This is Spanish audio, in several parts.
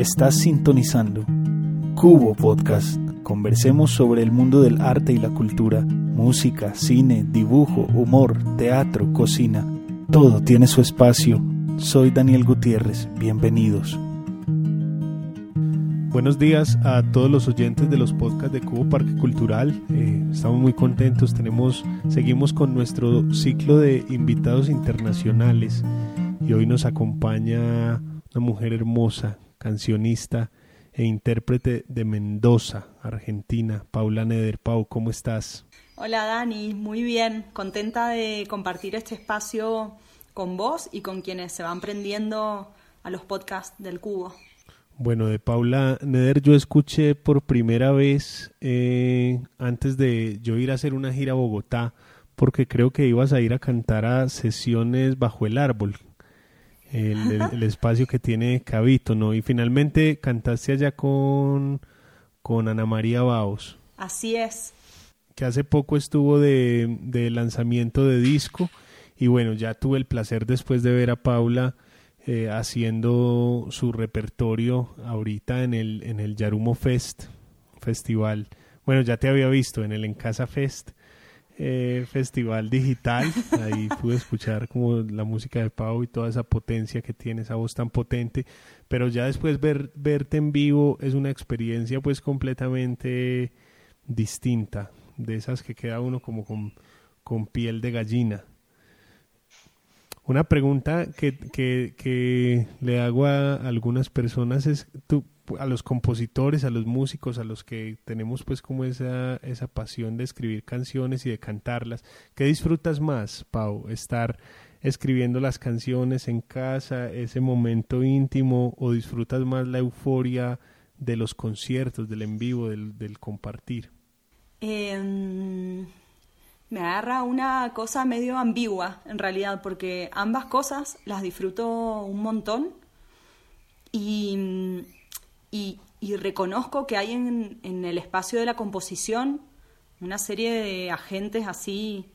Estás sintonizando Cubo Podcast. Conversemos sobre el mundo del arte y la cultura, música, cine, dibujo, humor, teatro, cocina. Todo tiene su espacio. Soy Daniel Gutiérrez. Bienvenidos. Buenos días a todos los oyentes de los podcasts de Cubo Parque Cultural. Eh, estamos muy contentos. Tenemos, seguimos con nuestro ciclo de invitados internacionales y hoy nos acompaña una mujer hermosa cancionista e intérprete de Mendoza, Argentina, Paula Neder. Pau, ¿cómo estás? Hola Dani, muy bien, contenta de compartir este espacio con vos y con quienes se van prendiendo a los podcasts del Cubo. Bueno, de Paula Neder yo escuché por primera vez eh, antes de yo ir a hacer una gira a Bogotá, porque creo que ibas a ir a cantar a sesiones bajo el árbol, el, espacio que tiene Cabito, ¿no? Y finalmente cantaste allá con, con Ana María Baos. Así es. Que hace poco estuvo de, de, lanzamiento de disco y bueno, ya tuve el placer después de ver a Paula eh, haciendo su repertorio ahorita en el, en el Yarumo Fest festival. Bueno, ya te había visto en el En Casa Fest eh, festival digital. Ahí pude escuchar como la música de Pau y toda esa potencia que tiene, esa voz tan potente. Pero ya después ver, verte en vivo es una experiencia pues completamente distinta. De esas que queda uno como con, piel de gallina. Una pregunta que, que le hago a algunas personas es, ¿tú a los compositores, a los músicos, a los que tenemos pues como esa, esa pasión de escribir canciones y de cantarlas. ¿Qué disfrutas más, Pau? ¿Estar escribiendo las canciones en casa, ese momento íntimo, o disfrutas más la euforia de los conciertos, del en vivo, del, compartir? Em, me agarra una cosa medio ambigua, en realidad, porque ambas cosas las disfruto un montón y y, reconozco que hay en, el espacio de la composición una serie de agentes así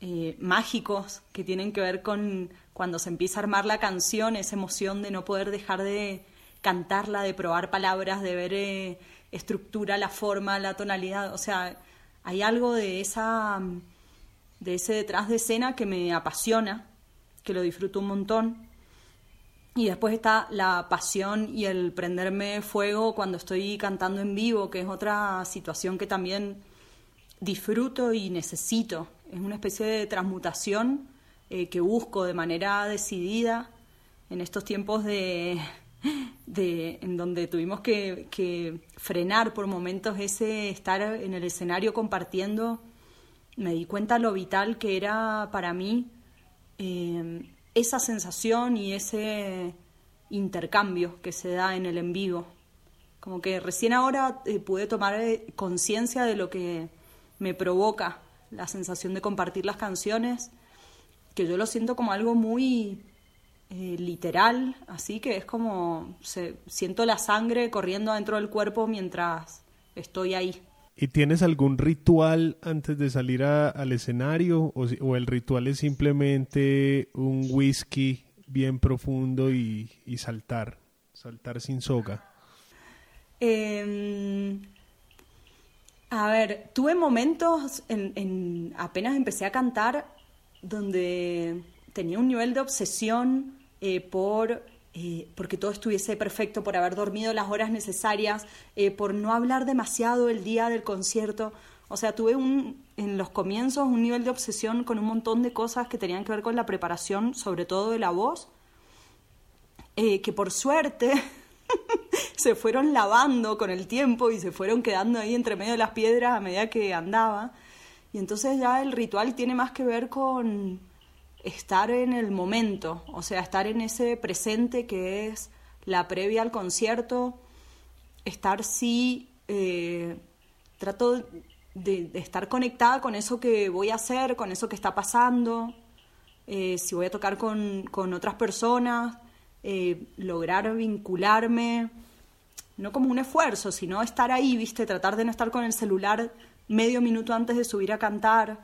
eh, mágicos que tienen que ver con cuando se empieza a armar la canción, esa emoción de no poder dejar de cantarla, de probar palabras, de ver eh, estructura, la forma, la tonalidad. O sea, hay algo de esa de ese detrás de escena que me apasiona, que lo disfruto un montón. Y después está la pasión y el prenderme fuego cuando estoy cantando en vivo, que es otra situación que también disfruto y necesito. Es una especie de transmutación eh, que busco de manera decidida en estos tiempos de, de en donde tuvimos que, frenar por momentos ese estar en el escenario compartiendo. Me di cuenta lo vital que era para mí. Eh, esa sensación y ese intercambio que se da en el en vivo. Como que recién ahora eh, pude tomar eh, conciencia de lo que me provoca la sensación de compartir las canciones, que yo lo siento como algo muy eh, literal, así que es como se, siento la sangre corriendo dentro del cuerpo mientras estoy ahí. ¿Y tienes algún ritual antes de salir al escenario o, el ritual es simplemente un whisky bien profundo y, saltar, saltar sin soga? Em, a ver, tuve momentos en, apenas empecé a cantar donde tenía un nivel de obsesión eh, por eh, porque todo estuviese perfecto, por haber dormido las horas necesarias, eh, por no hablar demasiado el día del concierto. O sea, tuve un, en los comienzos un nivel de obsesión con un montón de cosas que tenían que ver con la preparación, sobre todo de la voz, eh, que por suerte se fueron lavando con el tiempo y se fueron quedando ahí entre medio de las piedras a medida que andaba. Y entonces ya el ritual tiene más que ver con estar en el momento, o sea, estar en ese presente que es la previa al concierto, estar sí, eh, trato de, estar conectada con eso que voy a hacer, con eso que está pasando, eh, si voy a tocar con, con otras personas, eh, lograr vincularme, no como un esfuerzo, sino estar ahí, viste, tratar de no estar con el celular medio minuto antes de subir a cantar.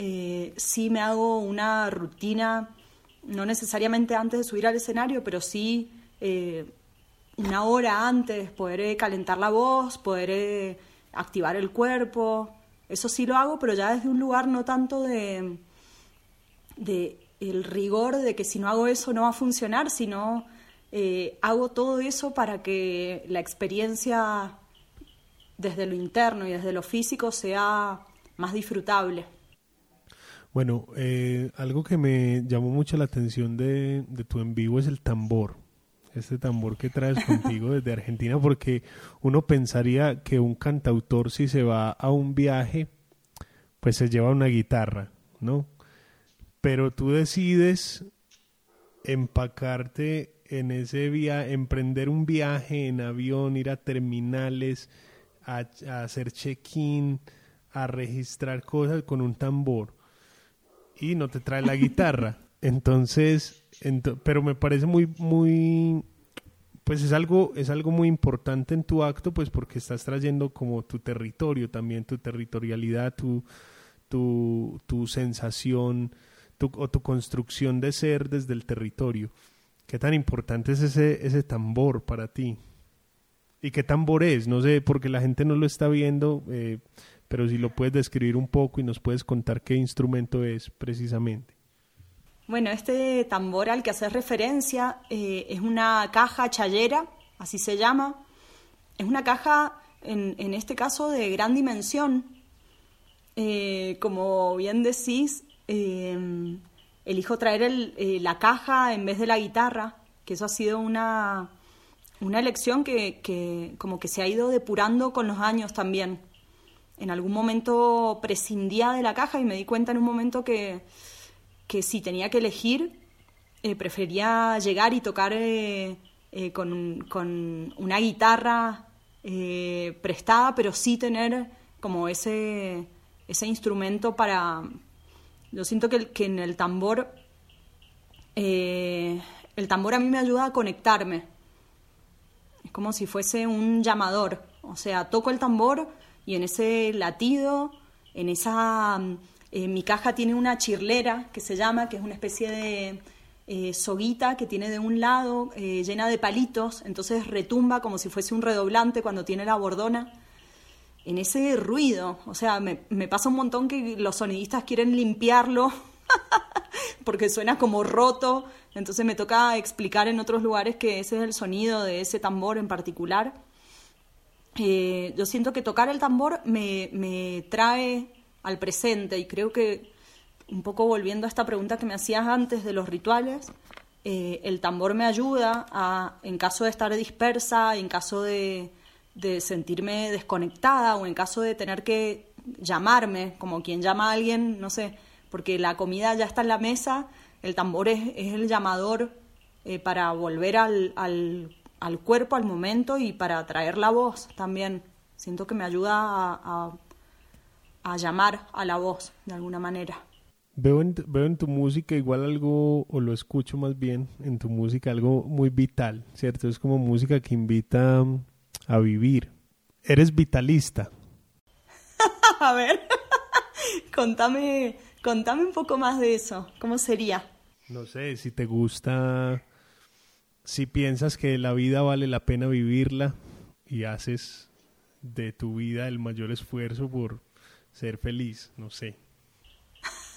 Eh, sí me hago una rutina, no necesariamente antes de subir al escenario, pero sí eh, una hora antes, poder eh, calentar la voz, poder activar el cuerpo. Eso sí lo hago, pero ya desde un lugar no tanto de, el rigor de que si no hago eso no va a funcionar, sino eh, hago todo eso para que la experiencia desde lo interno y desde lo físico sea más disfrutable. Bueno, eh, algo que me llamó mucho la atención de, de tu en vivo es el tambor. Este tambor que traes contigo desde Argentina, porque uno pensaría que un cantautor si se va a un viaje, pues se lleva una guitarra, ¿no? pero tú decides empacarte en ese viaje, emprender un viaje en avión, ir a terminales, a, hacer check-in, a registrar cosas con un tambor y no te trae la guitarra. Entonces, pero me parece muy, muy, pues es algo, es algo muy importante en tu acto, pues porque estás trayendo como tu territorio también, tu territorialidad, tu, tu, tu sensación o tu construcción de ser desde el territorio. ¿Qué tan importante es ese, ese tambor para ti? ¿Y qué tambor es? No sé, porque la gente no lo está viendo, eh, pero si lo puedes describir un poco y nos puedes contar qué instrumento es precisamente. Bueno, este tambor al que haces referencia eh, es una caja chayera, así se llama. Es una caja, en, en este caso, de gran dimensión. Eh, como bien decís, eh, elijo traer eh, la caja en vez de la guitarra, que eso ha sido una, una elección que, como que se ha ido depurando con los años también. En algún momento prescindía de la caja y me di cuenta en un momento que, que si tenía que elegir, eh, prefería llegar y tocar eh, con, con, una guitarra prestada, pero sí tener como ese, ese instrumento para, yo siento que, que en el tambor, eh, el tambor a mí me ayuda a conectarme. Es como si fuese un llamador. O sea, toco el tambor y en ese latido, en esa... Eh, mi caja tiene una chirlera que se llama, que es una especie de eh, soguita que tiene de un lado llena de palitos, entonces retumba como si fuese un redoblante cuando tiene la bordona en ese ruido. O sea, me, pasa un montón que los sonidistas quieren limpiarlo porque suena como roto. Entonces me toca explicar en otros lugares que ese es el sonido de ese tambor en particular. Eh, yo siento que tocar el tambor me, me trae al presente y creo que un poco volviendo a esta pregunta que me hacías antes de los rituales, eh, el tambor me ayuda a, en caso de estar dispersa, en caso de, de sentirme desconectada o en caso de tener que llamarme, como quien llama a alguien, no sé, porque la comida ya está en la mesa, el tambor es, el llamador eh, para volver al, al, cuerpo, al momento y para traer la voz también. Siento que me ayuda a, a, llamar a la voz de alguna manera. Veo en, veo en tu música igual algo, o lo escucho más bien en tu música, algo muy vital, ¿cierto? Es como música que invita a vivir. Eres vitalista. a ver, contame, contame un poco más de eso. ¿Cómo sería? No sé, si te gusta, si piensas que la vida vale la pena vivirla y haces de tu vida el mayor esfuerzo por ser feliz, no sé.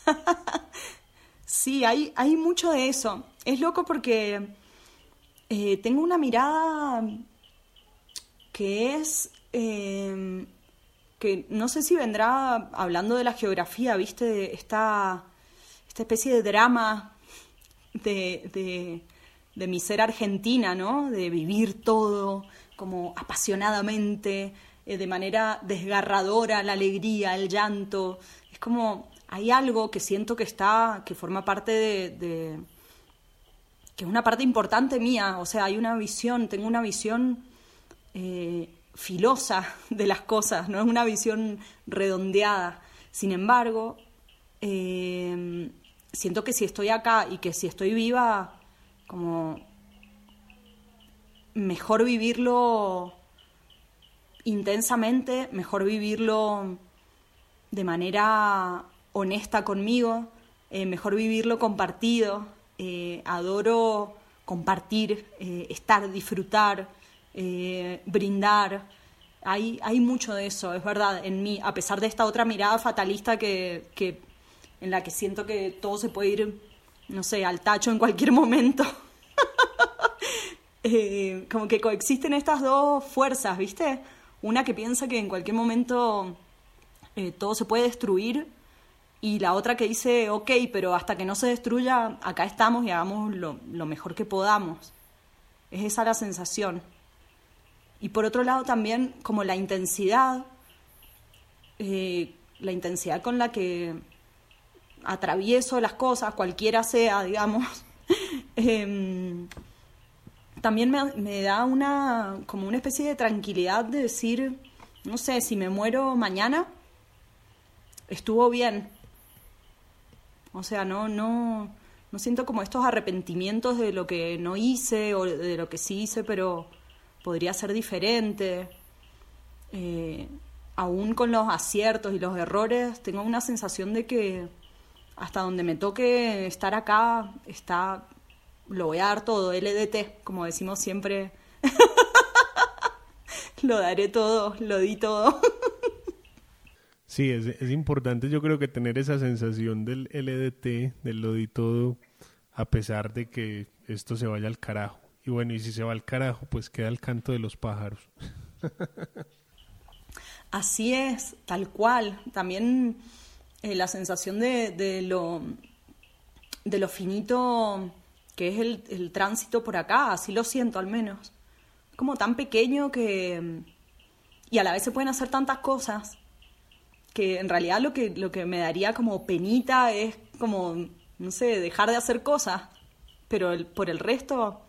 sí, hay, hay mucho de eso. Es loco porque eh, tengo una mirada que es em, que no sé si vendrá hablando de la geografía, viste, esta, esta especie de drama de, de, mi ser argentina, ¿no? De vivir todo como apasionadamente, eh, de manera desgarradora, la alegría, el llanto. Es como hay algo que siento que está, que forma parte de, que es una parte importante mía, o sea, hay una visión, tengo una visión eh, filosa de las cosas, no es una visión redondeada. Sin embargo, eh, siento que si estoy acá y que si estoy viva, como mejor vivirlo intensamente, mejor vivirlo de manera honesta conmigo, eh, mejor vivirlo compartido. Eh, adoro compartir, eh, estar, disfrutar, brindar. Hay, hay mucho de eso, es verdad, en mí, a pesar de esta otra mirada fatalista que, que en la que siento que todo se puede ir, no sé, al tacho en cualquier momento. como que coexisten estas dos fuerzas, ¿viste? Una que piensa que en cualquier momento todo se puede destruir y la otra que dice, ok, pero hasta que no se destruya, acá estamos y hagamos lo, mejor que podamos. Es esa la sensación. Y por otro lado también como la intensidad, eh, la intensidad con la que atravieso las cosas, cualquiera sea, digamos, em, también me, da una, como una especie de tranquilidad de decir, no sé, si me muero mañana, estuvo bien, o sea, no, no, no siento como estos arrepentimientos de lo que no hice o de lo que sí hice, pero podría ser diferente. Eh, aún con los aciertos y los errores, tengo una sensación de que hasta donde me toque estar acá, está, lo voy a dar todo, LDT, como decimos siempre. lo daré todo, lo di todo. Sí, es, es, importante yo creo que tener esa sensación del LDT, del lo di todo, a pesar de que esto se vaya al carajo. Y bueno, y si se va al carajo, pues queda el canto de los pájaros. Así es, tal cual. También eh, la sensación de, de, lo, de lo finito que es el, el tránsito por acá, así lo siento al menos. Como tan pequeño que... Y a la vez se pueden hacer tantas cosas que en realidad lo que, lo que me daría como penita es como, no sé, dejar de hacer cosas, pero el, por el resto,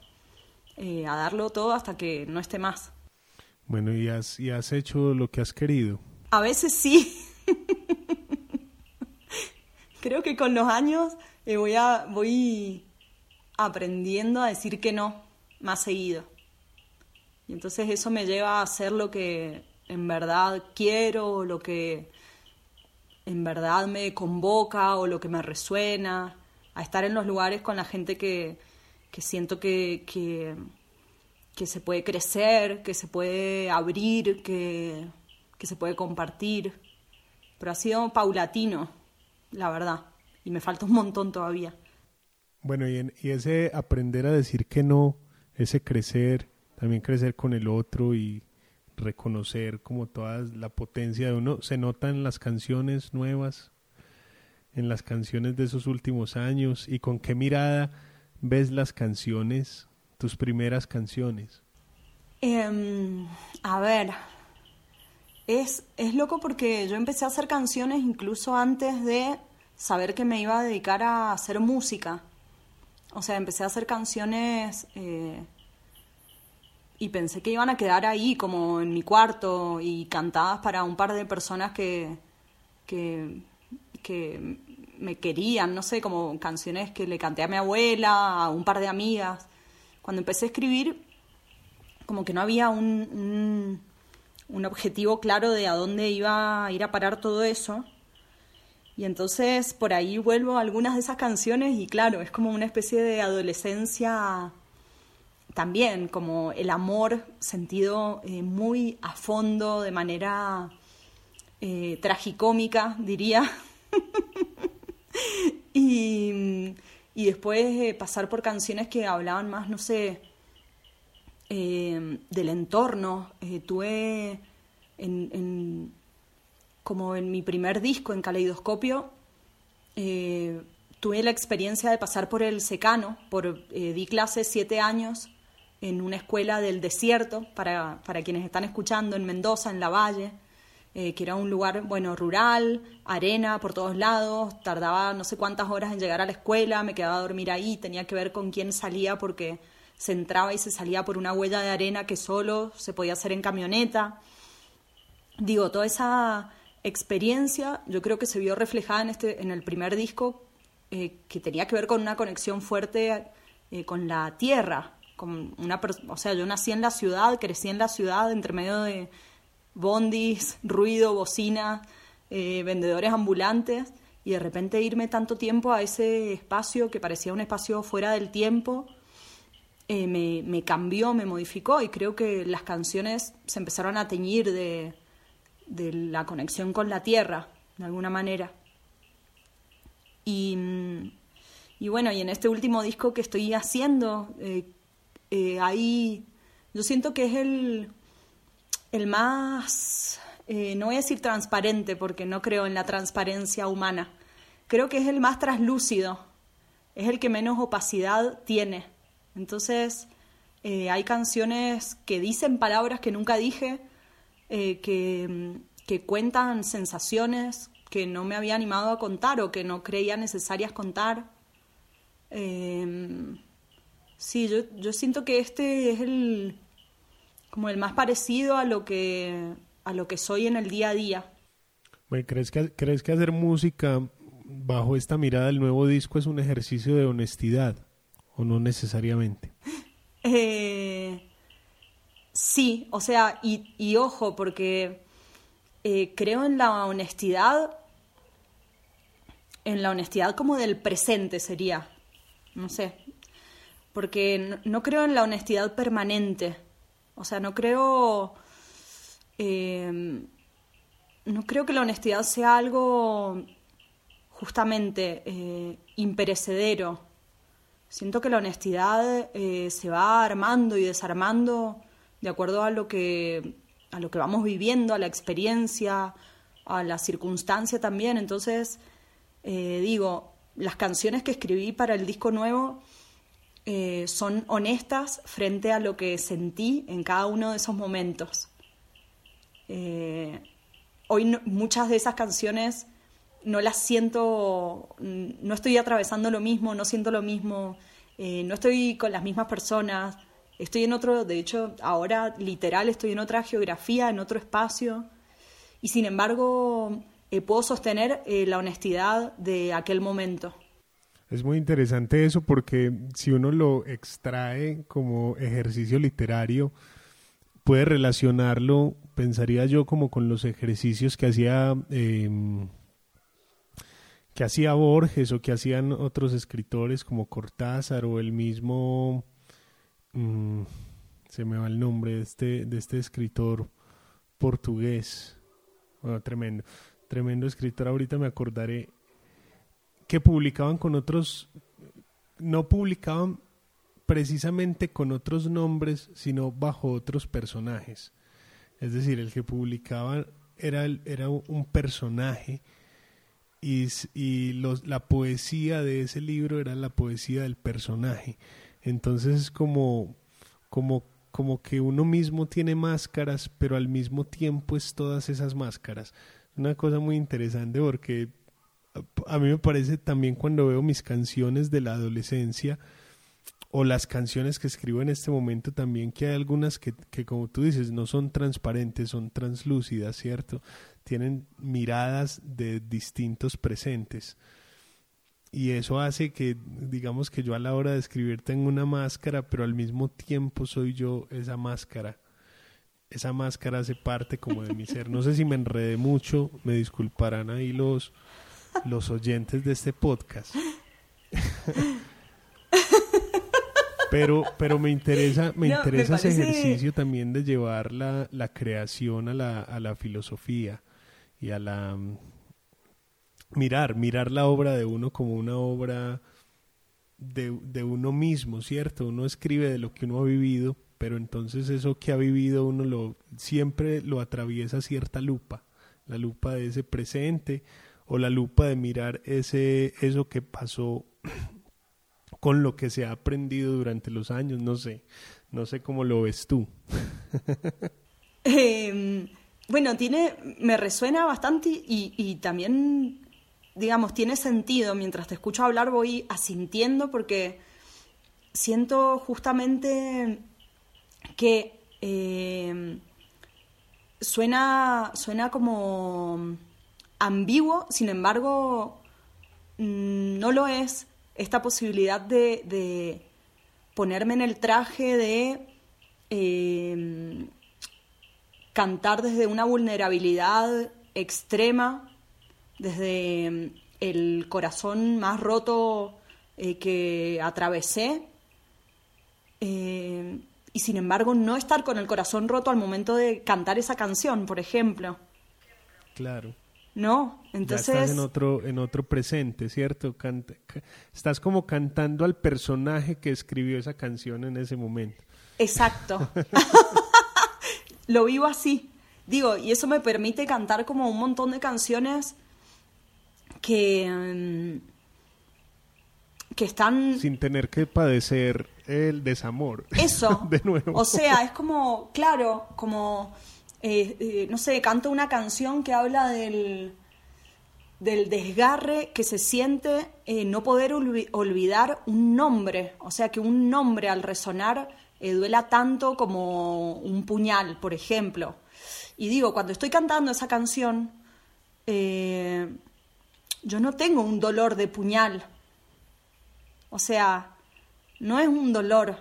eh, a darlo todo hasta que no esté más. Bueno, ¿y has, ¿y has hecho lo que has querido? A veces sí. Creo que con los años eh, voy, a, voy aprendiendo a decir que no más seguido. Y entonces eso me lleva a hacer lo que en verdad quiero, lo que en verdad me convoca o lo que me resuena, a estar en los lugares con la gente que, que siento que, que, que, se puede crecer, que se puede abrir, que, que se puede compartir. Pero ha sido paulatino, la verdad, y me falta un montón todavía. Bueno, y, y ese aprender a decir que no, ese crecer, también crecer con el otro y reconocer como toda la potencia de uno. Se nota en las canciones nuevas, en las canciones de esos últimos años y con qué mirada ves las canciones, tus primeras canciones. Em, a ver, es, es loco porque yo empecé a hacer canciones incluso antes de saber que me iba a dedicar a hacer música. O sea, empecé a hacer canciones eh, y pensé que iban a quedar ahí como en mi cuarto y cantadas para un par de personas que, que, me querían, no sé, como canciones que le canté a mi abuela, a un par de amigas. Cuando empecé a escribir, como que no había un, un objetivo claro de a dónde iba a ir a parar todo eso. Y entonces por ahí vuelvo a algunas de esas canciones y claro, es como una especie de adolescencia también como el amor sentido eh, muy a fondo, de manera eh, tragicómica, diría. y, y, después eh, pasar por canciones que hablaban más, no sé, del entorno. tuve en, en, como en mi primer disco, en Caleidoscopio, tuve la experiencia de pasar por el secano, por, di clases siete años en una escuela del desierto, para, para quienes están escuchando, en Mendoza, en La Valle, eh, que era un lugar, bueno, rural, arena por todos lados, tardaba no sé cuántas horas en llegar a la escuela, me quedaba a dormir ahí, tenía que ver con quién salía porque se entraba y se salía por una huella de arena que solo se podía hacer en camioneta. Digo, toda esa experiencia yo creo que se vio reflejada en, este, en el primer disco eh, que tenía que ver con una conexión fuerte eh, con la tierra. Con una, o sea, yo nací en la ciudad, crecí en la ciudad, entre medio de bondis, ruido, bocina, eh, vendedores ambulantes, y de repente irme tanto tiempo a ese espacio que parecía un espacio fuera del tiempo, eh, me, me, cambió, me modificó, y creo que las canciones se empezaron a teñir de, la conexión con la tierra, de alguna manera. Y, y, bueno, y en este último disco que estoy haciendo, eh, ahí yo siento que es el el más, eh, no voy a decir transparente porque no creo en la transparencia humana, creo que es el más traslúcido, es el que menos opacidad tiene. Entonces, eh, hay canciones que dicen palabras que nunca dije, eh, que, que, cuentan sensaciones que no me había animado a contar o que no creía necesarias contar. sí, yo, yo siento que este es el, como el más parecido a lo que, a lo que soy en el día a día. ¿crees, que, ¿Crees que hacer música bajo esta mirada del nuevo disco es un ejercicio de honestidad o no necesariamente? Eh, sí, o sea, y, ojo, porque eh, creo en la honestidad, en la honestidad como del presente sería, no sé, porque no creo en la honestidad permanente o sea, no creo. Em, no creo que la honestidad sea algo justamente eh, imperecedero. Siento que la honestidad eh, se va armando y desarmando de acuerdo a lo que a lo que vamos viviendo, a la experiencia, a la circunstancia también. Entonces, eh, digo, las canciones que escribí para el disco nuevo eh, son honestas frente a lo que sentí en cada uno de esos momentos. Hoy muchas de esas canciones no las siento, no estoy atravesando lo mismo, no siento lo mismo, eh, no estoy con las mismas personas, estoy en otro, de hecho ahora literal estoy en otra geografía, en otro espacio, y sin embargo puedo sostener la honestidad de aquel momento. Es muy interesante eso porque si uno lo extrae como ejercicio literario, puede relacionarlo, pensaría yo, como con los ejercicios que hacía em, que hacía Borges o que hacían otros escritores como Cortázar o el mismo mm, se me va el nombre de este, de este escritor portugués. Tremendo, tremendo escritor. Ahorita me acordaré que publicaban con otros, no publicaban precisamente con otros nombres, sino bajo otros personajes. Es decir, el que publicaba era, era un personaje y, los, la poesía de ese libro era la poesía del personaje. Entonces es como, como, como que uno mismo tiene máscaras, pero al mismo tiempo es todas esas máscaras. Una cosa muy interesante porque a mí me parece también cuando veo mis canciones de la adolescencia o las canciones que escribo en este momento también que hay algunas que, que como tú dices no son transparentes, son translúcidas, ¿cierto? Tienen miradas de distintos presentes. Y eso hace que, digamos que yo a la hora de escribir tengo una máscara, pero al mismo tiempo soy yo esa máscara. Esa máscara hace parte como de mi ser. No sé si me enredé mucho, me disculparán ahí los, los oyentes de este podcast. pero, pero me interesa, me interesa ese ejercicio también de llevar la, la creación a la, a la filosofía y a la mm, mirar, mirar la obra de uno como una obra de, de uno mismo, ¿cierto? Uno escribe de lo que uno ha vivido, pero entonces eso que ha vivido uno lo siempre lo atraviesa cierta lupa, la lupa de ese presente o la lupa de mirar ese, eso que pasó con lo que se ha aprendido durante los años, no sé, no sé cómo lo ves tú. Em, bueno, tiene, me resuena bastante y, y también, digamos, tiene sentido. Mientras te escucho hablar voy asintiendo porque siento justamente que eh, suena, suena como ambiguo, sin embargo, mm, no lo es esta posibilidad de, ponerme en el traje de eh, cantar desde una vulnerabilidad extrema, desde el corazón más roto eh, que atravesé eh, y sin embargo no estar con el corazón roto al momento de cantar esa canción, por ejemplo. Claro. No, entonces... estás en otro, en otro presente, ¿cierto? estás como cantando al personaje que escribió esa canción en ese momento. Exacto. Lo vivo así. Digo, y eso me permite cantar como un montón de canciones que... Mm, que están... Sin tener que padecer el desamor. Eso. de nuevo. O sea, es como, claro, como, eh, eh, no sé, canto una canción que habla del, del desgarre que se siente eh, no poder olvidar un nombre. O sea, que un nombre al resonar duela tanto como un puñal, por ejemplo. Y digo, cuando estoy cantando esa canción, yo no tengo un dolor de puñal. O sea, no es un dolor,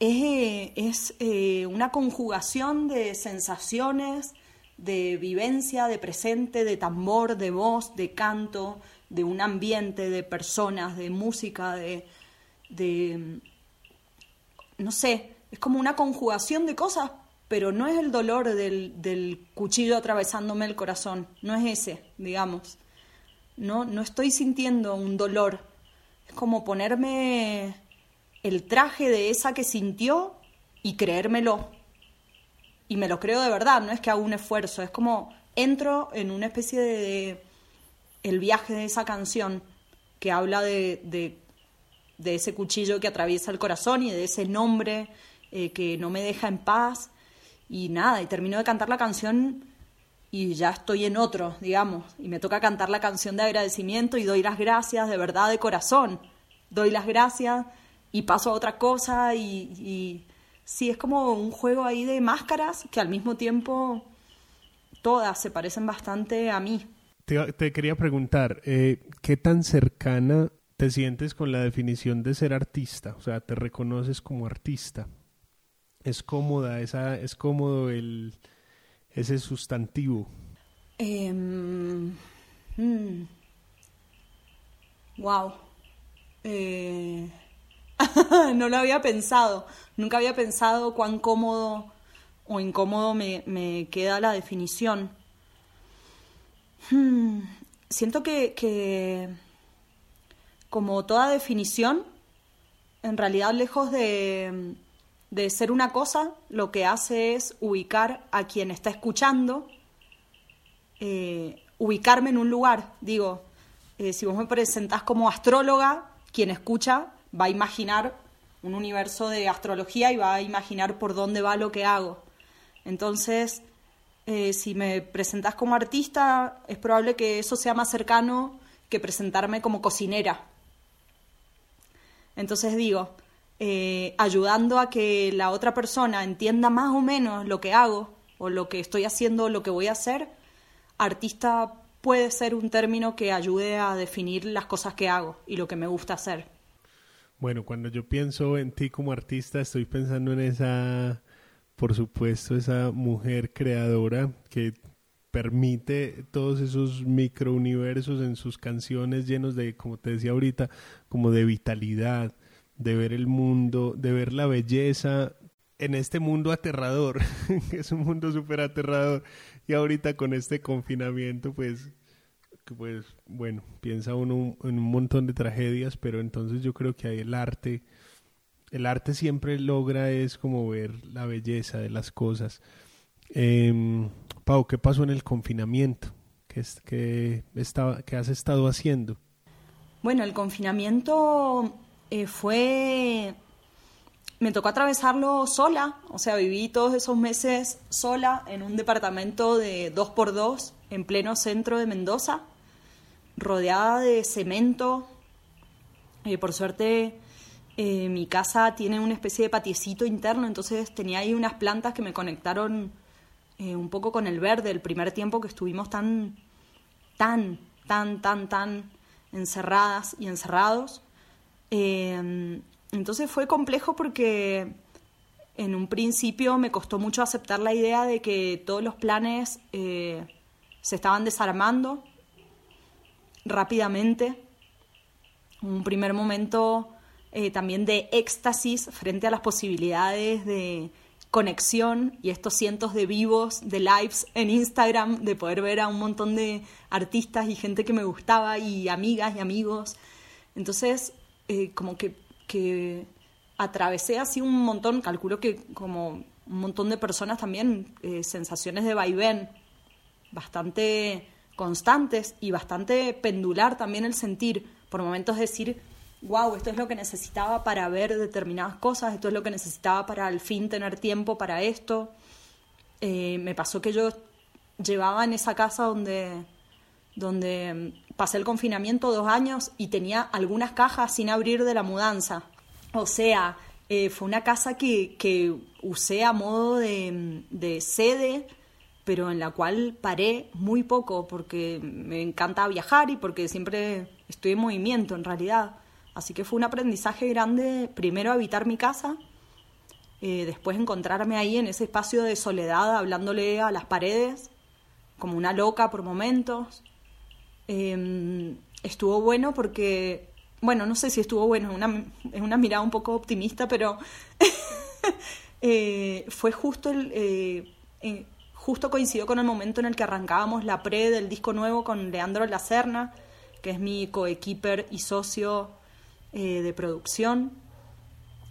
es, eh, una conjugación de sensaciones, de vivencia, de presente, de tambor, de voz, de canto, de un ambiente, de personas, de música, de, de no sé, es como una conjugación de cosas, pero no es el dolor del, del, cuchillo atravesándome el corazón, no es ese, digamos. No, no estoy sintiendo un dolor. Es como ponerme el traje de esa que sintió y creérmelo. Y me lo creo de verdad, no es que haga un esfuerzo, es como entro en una especie de, el viaje de esa canción que habla de, de, ese cuchillo que atraviesa el corazón y de ese nombre eh, que no me deja en paz. Y nada, y termino de cantar la canción y ya estoy en otro, digamos, y me toca cantar la canción de agradecimiento y doy las gracias de verdad de corazón. Doy las gracias y paso a otra cosa y, sí, es como un juego ahí de máscaras que al mismo tiempo todas se parecen bastante a mí. Te, quería preguntar, eh, ¿qué tan cercana te sientes con la definición de ser artista? O sea, ¿te reconoces como artista? ¿Es cómoda, esa, es cómodo el, ese sustantivo? Wow. Em, hmm. Eh, no lo había pensado. Nunca había pensado cuán cómodo o incómodo me, queda la definición. Hmm, siento que, como toda definición, en realidad lejos de, ser una cosa, lo que hace es ubicar a quien está escuchando, eh, ubicarme en un lugar. Digo, eh, si vos me presentás como astróloga, quien escucha va a imaginar un universo de astrología y va a imaginar por dónde va lo que hago. Entonces, eh, si me presentas como artista, es probable que eso sea más cercano que presentarme como cocinera. Entonces digo, eh, ayudando a que la otra persona entienda más o menos lo que hago o lo que estoy haciendo, lo que voy a hacer, artista puede ser un término que ayude a definir las cosas que hago y lo que me gusta hacer. Bueno, cuando yo pienso en ti como artista, estoy pensando en esa, por supuesto, esa mujer creadora que permite todos esos microuniversos en sus canciones llenos de, como te decía ahorita, como de vitalidad, de ver el mundo, de ver la belleza en este mundo aterrador, que es un mundo súper aterrador. Y ahorita con este confinamiento, pues pues bueno, piensa uno en un montón de tragedias, pero entonces yo creo que hay el arte, el arte siempre logra es como ver la belleza de las cosas. Eh, Pau, ¿qué pasó en el confinamiento? ¿Qué, qué, ¿Qué has estado haciendo? Bueno, el confinamiento eh, fue me tocó atravesarlo sola, o sea, viví todos esos meses sola en un departamento de dos por dos en pleno centro de Mendoza, rodeada de cemento. Eh, por suerte, eh, mi casa tiene una especie de patiecito interno, entonces tenía ahí unas plantas que me conectaron eh, un poco con el verde el primer tiempo que estuvimos tan, tan, tan, tan, tan encerradas y encerrados. Entonces fue complejo porque en un principio me costó mucho aceptar la idea de que todos los planes se estaban desarmando rápidamente. Un primer momento eh, también de éxtasis frente a las posibilidades de conexión y estos cientos de vivos, de lives en Instagram, de poder ver a un montón de artistas y gente que me gustaba y amigas y amigos. Entonces, eh, como que que atravesé así un montón, calculo que como un montón de personas también, eh, sensaciones de vaivén bastante constantes y bastante pendular también el sentir, por momentos decir, wow, esto es lo que necesitaba para ver determinadas cosas, esto es lo que necesitaba para al fin tener tiempo para esto. Eh, me pasó que yo llevaba en esa casa donde, donde pasé el confinamiento dos años y tenía algunas cajas sin abrir de la mudanza. O sea, eh, fue una casa que, que usé a modo de, de, sede, pero en la cual paré muy poco porque me encanta viajar y porque siempre estoy en movimiento en realidad. Así que fue un aprendizaje grande, primero habitar mi casa, eh, después encontrarme ahí en ese espacio de soledad hablándole a las paredes, como una loca por momentos, Em, estuvo bueno porque, bueno, no sé si estuvo bueno, es una, una mirada un poco optimista, pero eh, fue justo el... Eh, justo coincidió con el momento en el que arrancábamos la pre del disco nuevo con Leandro Lacerna, que es mi coequiper y socio eh, de producción.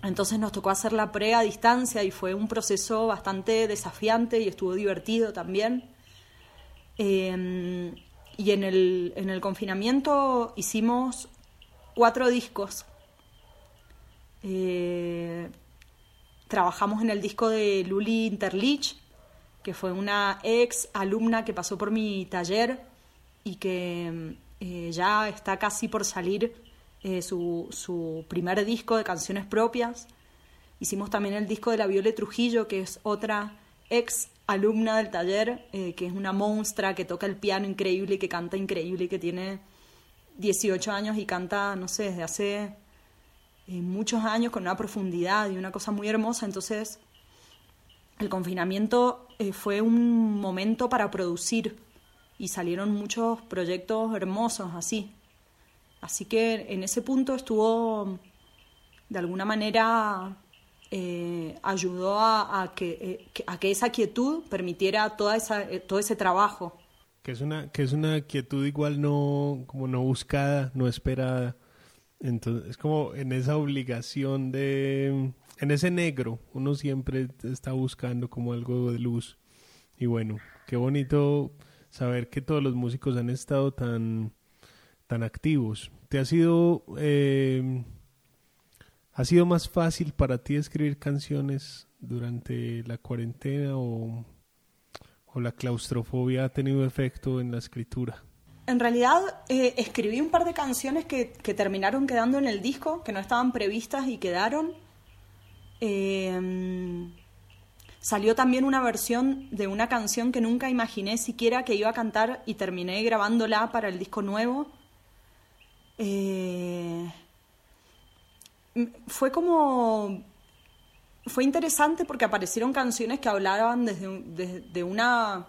Entonces nos tocó hacer la pre a distancia y fue un proceso bastante desafiante y estuvo divertido también. Eh, y en el, en el confinamiento hicimos cuatro discos. Eh, trabajamos en el disco de Luli Interlich, que fue una ex alumna que pasó por mi taller y que eh, ya está casi por salir eh, su, su, primer disco de canciones propias. Hicimos también el disco de la Viole Trujillo, que es otra ex alumna del taller, eh, que es una monstrua que toca el piano increíble y que canta increíble y que tiene 18 años y canta, no sé, desde hace muchos años con una profundidad y una cosa muy hermosa. Entonces, el confinamiento eh, fue un momento para producir y salieron muchos proyectos hermosos así. Así que en ese punto estuvo de alguna manera eh, ayudó a, que, eh, a, que, esa quietud permitiera toda esa, todo ese trabajo. Que es, una, que es una quietud igual no, como no buscada, no esperada. Entonces es como en esa obligación de, en ese negro, uno siempre está buscando como algo de luz. Y bueno, qué bonito saber que todos los músicos han estado tan, tan activos. ¿Te ha sido... Eh, ¿Ha sido más fácil para ti escribir canciones durante la cuarentena o, la claustrofobia ha tenido efecto en la escritura? En realidad eh, escribí un par de canciones que, terminaron quedando en el disco, que no estaban previstas y quedaron. Em, salió también una versión de una canción que nunca imaginé siquiera que iba a cantar y terminé grabándola para el disco nuevo. Eh, fue como fue interesante porque aparecieron canciones que hablaban desde, de una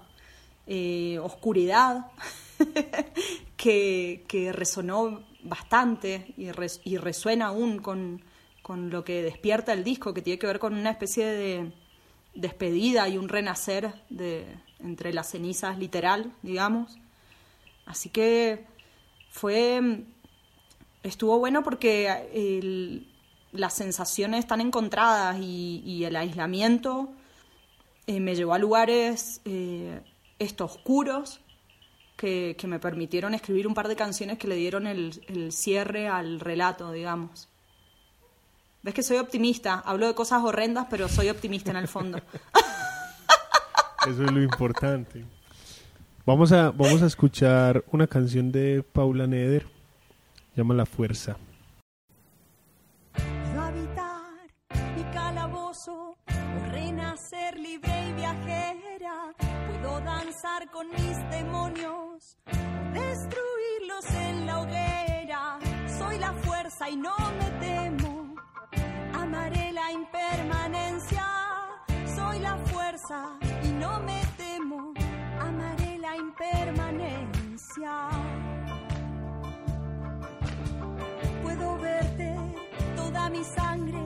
eh, oscuridad que, resonó bastante y, y resuena aún con, con, lo que despierta el disco, que tiene que ver con una especie de despedida y un renacer de, entre las cenizas literal, digamos. Así que fue estuvo bueno porque las sensaciones están encontradas y, el aislamiento eh, me llevó a lugares eh, oscuros que, me permitieron escribir un par de canciones que le dieron el, cierre al relato, digamos. Ves que soy optimista, hablo de cosas horrendas, pero soy optimista en el fondo. Eso es lo importante. Vamos a, vamos a escuchar una canción de Paula Neder, llama La Fuerza. Puedo habitar mi calabozo, o renacer libre y viajera. Puedo danzar con mis demonios, o destruirlos en la hoguera. Soy la fuerza y no me temo. Impermanencia. Soy la fuerza y no me temo. Amaré la impermanencia. Puedo verte toda mi sangre,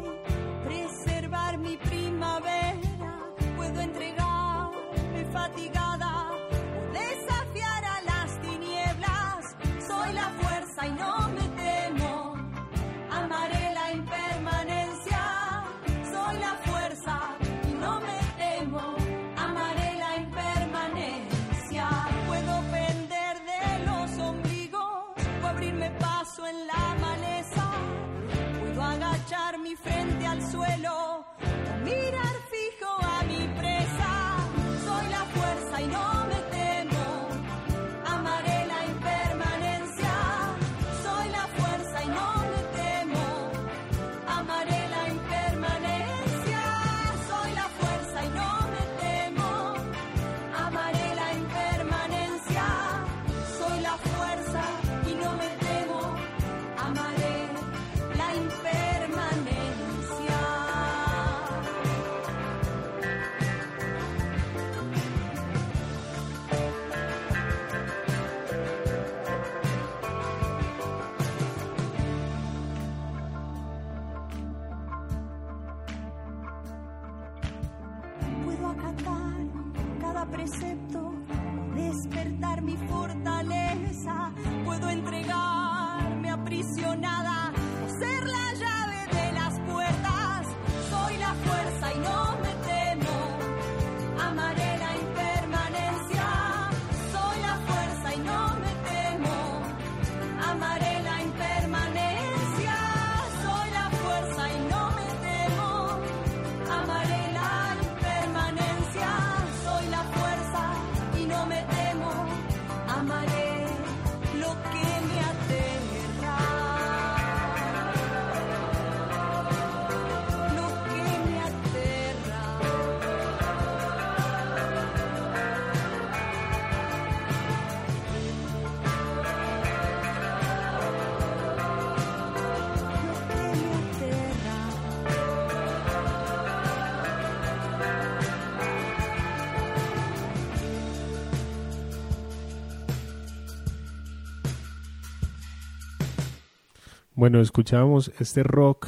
Bueno, escuchábamos este rock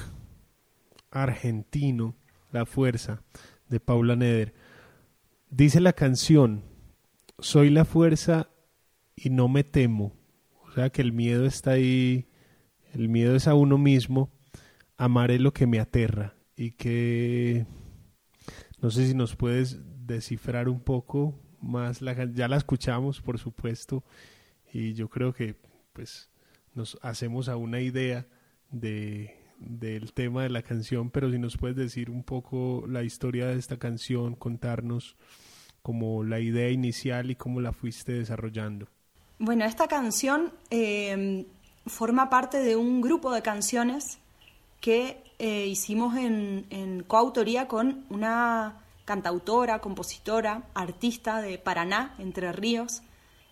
argentino, La Fuerza, de Paula Neder. Dice la canción, soy la fuerza y no me temo. O sea que el miedo está ahí, el miedo es a uno mismo, amaré lo que me aterra. Y que, no sé si nos puedes descifrar un poco más, la, ya la escuchamos, por supuesto, y yo creo que, pues, nos hacemos a una idea de, del tema de la canción, pero si nos puedes decir un poco la historia de esta canción, contarnos como la idea inicial y cómo la fuiste desarrollando. Bueno, esta canción eh, forma parte de un grupo de canciones que eh, hicimos en, en coautoría con una cantautora, compositora, artista de Paraná, Entre Ríos.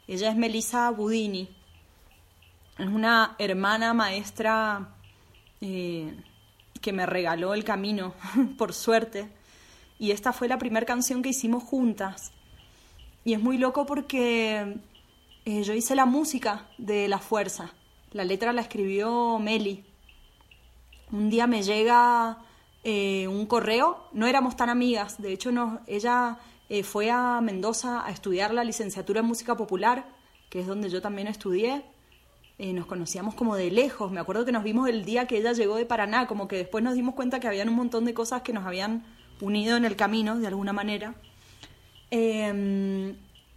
Ella es Melissa Budini. Es una hermana maestra eh, que me regaló el camino, por suerte. Y esta fue la primera canción que hicimos juntas. Y es muy loco porque eh, yo hice la música de La Fuerza. La letra la escribió Meli. Un día me llega eh, un correo, no éramos tan amigas, de hecho nos, ella fue a Mendoza a estudiar la licenciatura en música popular, que es donde yo también estudié. Eh, nos conocíamos como de lejos, me acuerdo que nos vimos el día que ella llegó de Paraná, como que después nos dimos cuenta que habían un montón de cosas que nos habían unido en el camino, de alguna manera. Eh,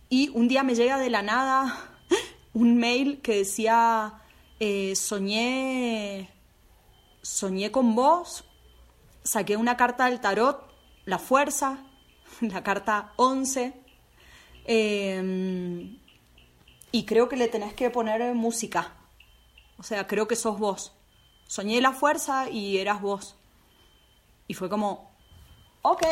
y un día me llega de la nada un mail que decía, eh, soñé, soñé con vos saqué una carta del tarot, la fuerza, la carta 11. eh, y creo que le tenés que poner música. O sea, creo que sos vos. Soñé la fuerza y eras vos. Y fue como, ok.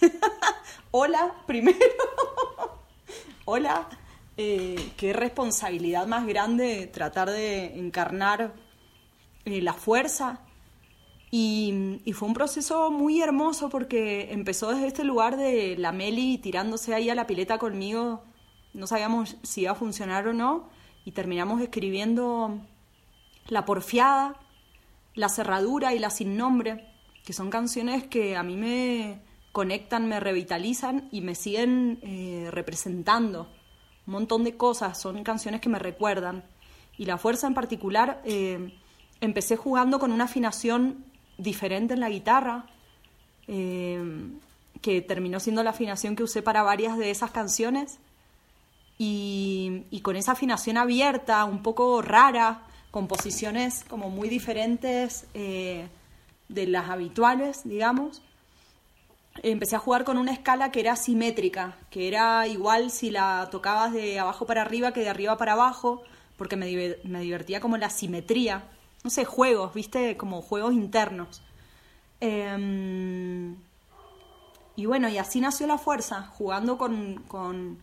Hola, primero. Hola. Eh, qué responsabilidad más grande tratar de encarnar eh, la fuerza. Y, y fue un proceso muy hermoso porque empezó desde este lugar de la Meli tirándose ahí a la pileta conmigo. No sabíamos si iba a funcionar o no. Y terminamos escribiendo La Porfiada, La Cerradura y La Sin Nombre, que son canciones que a mí me conectan, me revitalizan y me siguen eh, representando. Un montón de cosas, son canciones que me recuerdan. Y La Fuerza en particular, eh, empecé jugando con una afinación diferente en la guitarra, eh, que terminó siendo la afinación que usé para varias de esas canciones. Y, con esa afinación abierta, un poco rara, composiciones como muy diferentes eh, de las habituales, digamos, empecé a jugar con una escala que era simétrica, que era igual si la tocabas de abajo para arriba que de arriba para abajo, porque me, me divertía como la simetría no sé, juegos, viste, como juegos internos. Eh, y bueno, y así nació la fuerza, jugando con, con,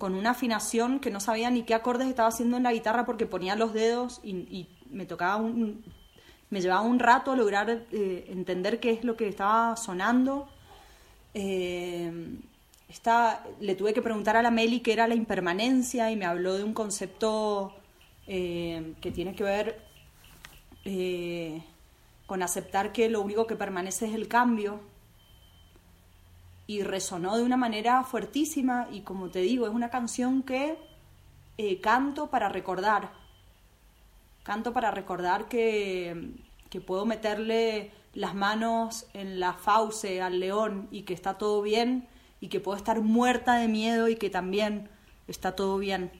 con, una afinación que no sabía ni qué acordes estaba haciendo en la guitarra porque ponía los dedos y, me tocaba un... Me llevaba un rato lograr eh, entender qué es lo que estaba sonando. Eh, esta, le tuve que preguntar a la Meli qué era la impermanencia y me habló de un concepto eh, que tiene que ver con aceptar que lo único que permanece es el cambio. Y resonó de una manera fuertísima y como te digo, es una canción que eh, canto para recordar. Canto para recordar que, que puedo meterle las manos en la fauce al león y que está todo bien y que puedo estar muerta de miedo y que también está todo bien.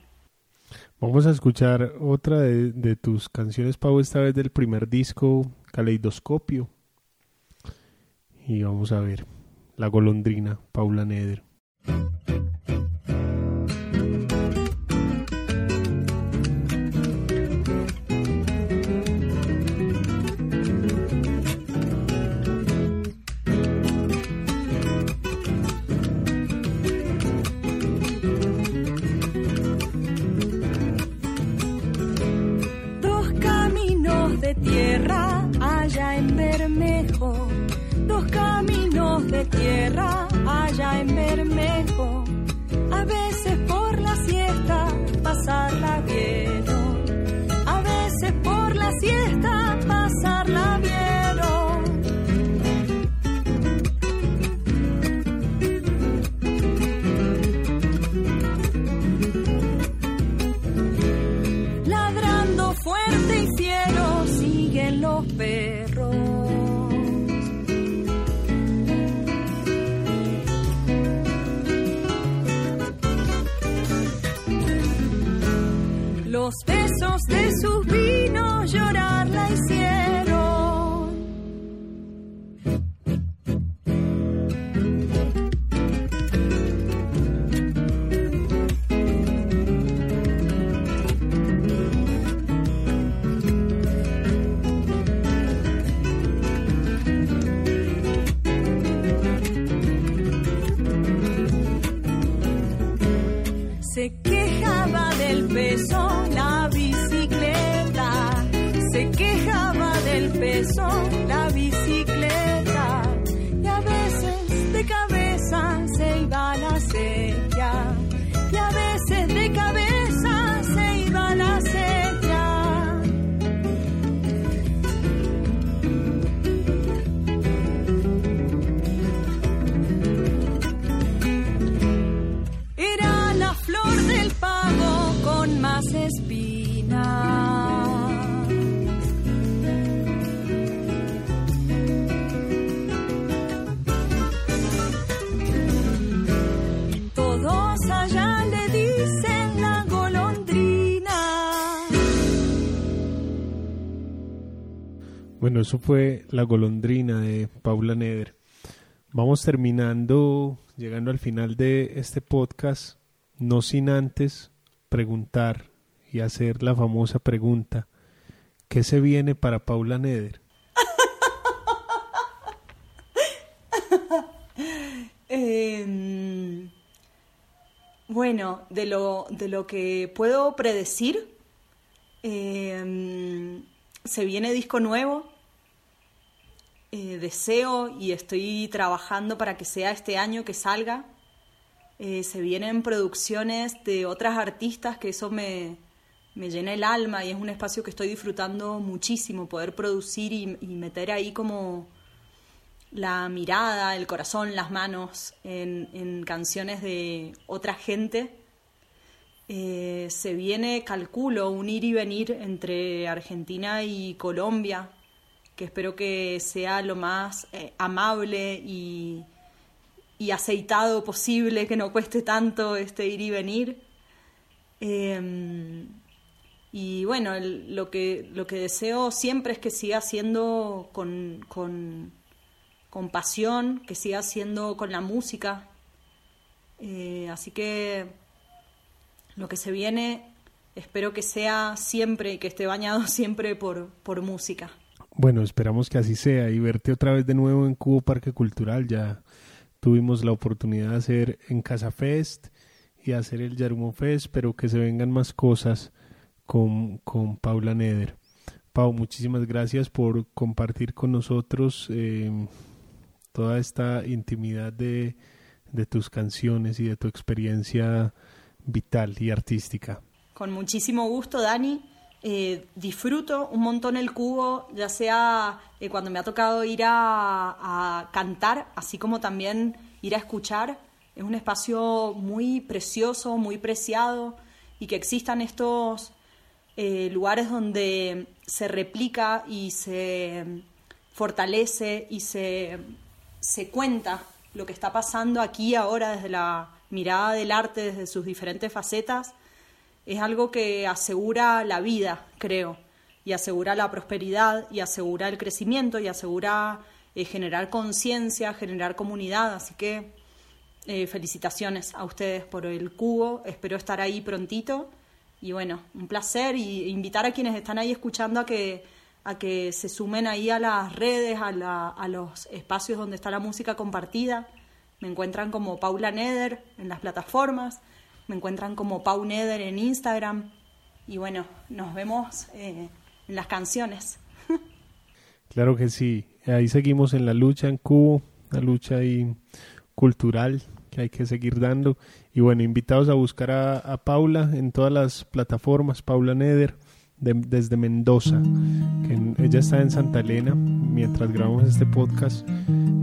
Vamos a escuchar otra de, de, tus canciones, Pau, esta vez del primer disco, Caleidoscopio. Y vamos a ver, La golondrina, Paula Neder. Bueno, eso fue La golondrina de Paula Neder. Vamos terminando, llegando al final de este podcast, no sin antes preguntar y hacer la famosa pregunta, ¿qué se viene para Paula Neder? Em, bueno, de lo, de lo que puedo predecir, em, se viene disco nuevo. Eh, deseo y estoy trabajando para que sea este año que salga. Eh, se vienen producciones de otras artistas que eso me, me, llena el alma y es un espacio que estoy disfrutando muchísimo, poder producir y, meter ahí como la mirada, el corazón, las manos en, en canciones de otra gente. Eh, se viene, calculo, un ir y venir entre Argentina y Colombia, que espero que sea lo más eh, amable y, y, aceitado posible, que no cueste tanto este ir y venir. Eh, y bueno, lo, que, lo que deseo siempre es que siga siendo con, con con pasión, que siga haciendo con la música. Eh, así que lo que se viene espero que sea siempre y que esté bañado siempre por, por música. Bueno, esperamos que así sea y verte otra vez de nuevo en Cubo Parque Cultural. Ya tuvimos la oportunidad de hacer en Casa Fest y hacer el Yarumo Fest, pero que se vengan más cosas con, con Paula Neder. Pau, muchísimas gracias por compartir con nosotros eh, toda esta intimidad de, de tus canciones y de tu experiencia vital y artística. Con muchísimo gusto, Dani. Eh, disfruto un montón el cubo, ya sea eh, cuando me ha tocado ir a, cantar, así como también ir a escuchar. Es un espacio muy precioso, muy preciado y que existan estos eh, lugares donde se replica y se fortalece y se se cuenta lo que está pasando aquí ahora desde la mirada del arte, desde sus diferentes facetas, es algo que asegura la vida, creo, y asegura la prosperidad, y asegura el crecimiento, y asegura eh, generar conciencia, generar comunidad. Así que eh, felicitaciones a ustedes por el cubo, espero estar ahí prontito. Y bueno, un placer y invitar a quienes están ahí escuchando a que a que se sumen ahí a las redes, a, la, a los espacios donde está la música compartida. Me encuentran como Paula Neder en las plataformas, me encuentran como Pau Neder en Instagram y bueno, nos vemos eh, en las canciones. claro que sí, ahí seguimos en la lucha en Cubo, la lucha ahí cultural que hay que seguir dando y bueno, invitados a buscar a, a Paula en todas las plataformas, Paula Neder desde Mendoza, que ella está en Santa Elena mientras grabamos este podcast.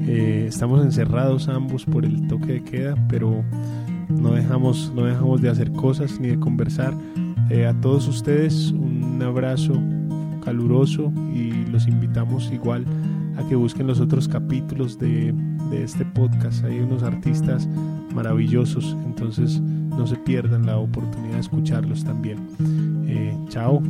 Eh, estamos encerrados ambos por el toque de queda, pero no dejamos, no dejamos de hacer cosas ni de conversar. Eh, a todos ustedes un abrazo caluroso y los invitamos igual a que busquen los otros capítulos de, de este podcast. Hay unos artistas maravillosos, entonces no se pierdan la oportunidad de escucharlos también. Eh, chao.